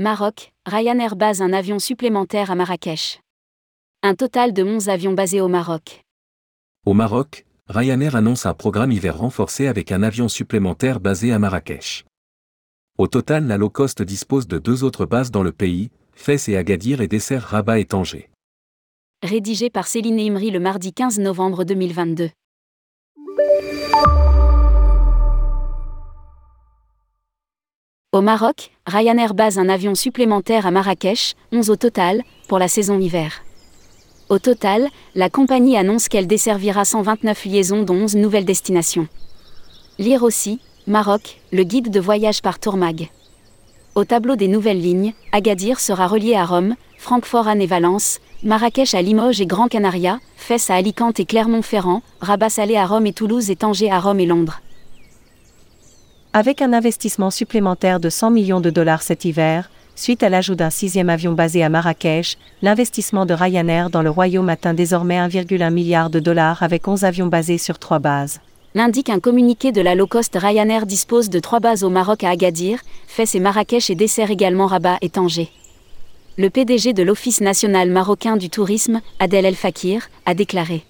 Maroc, Ryanair base un avion supplémentaire à Marrakech. Un total de 11 avions basés au Maroc. Au Maroc, Ryanair annonce un programme hiver renforcé avec un avion supplémentaire basé à Marrakech. Au total, la low cost dispose de deux autres bases dans le pays, Fès et Agadir et dessert Rabat et Tanger. Rédigé par Céline Imri le mardi 15 novembre 2022. Au Maroc, Ryanair base un avion supplémentaire à Marrakech, 11 au total, pour la saison hiver. Au total, la compagnie annonce qu'elle desservira 129 liaisons dont 11 nouvelles destinations. Lire aussi, Maroc, le guide de voyage par Tourmag. Au tableau des nouvelles lignes, Agadir sera relié à Rome, Francfort Anne et Valence, Marrakech à Limoges et Grand Canaria, Fès à Alicante et Clermont-Ferrand, Rabat Salé à Rome et Toulouse et Tanger à Rome et Londres. Avec un investissement supplémentaire de 100 millions de dollars cet hiver, suite à l'ajout d'un sixième avion basé à Marrakech, l'investissement de Ryanair dans le royaume atteint désormais 1,1 milliard de dollars avec 11 avions basés sur trois bases. L'indique un communiqué de la low-cost Ryanair dispose de trois bases au Maroc à Agadir, Fès et Marrakech et dessert également Rabat et Tanger. Le PDG de l'Office national marocain du tourisme, Adel El Fakir, a déclaré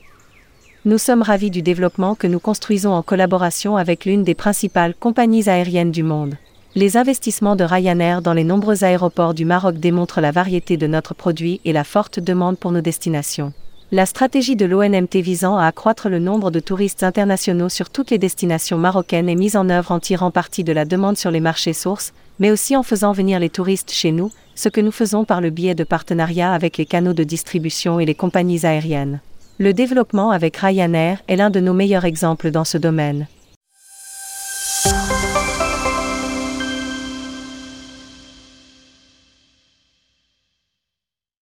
nous sommes ravis du développement que nous construisons en collaboration avec l'une des principales compagnies aériennes du monde. Les investissements de Ryanair dans les nombreux aéroports du Maroc démontrent la variété de notre produit et la forte demande pour nos destinations. La stratégie de l'ONMT visant à accroître le nombre de touristes internationaux sur toutes les destinations marocaines est mise en œuvre en tirant parti de la demande sur les marchés sources, mais aussi en faisant venir les touristes chez nous, ce que nous faisons par le biais de partenariats avec les canaux de distribution et les compagnies aériennes. Le développement avec Ryanair est l'un de nos meilleurs exemples dans ce domaine.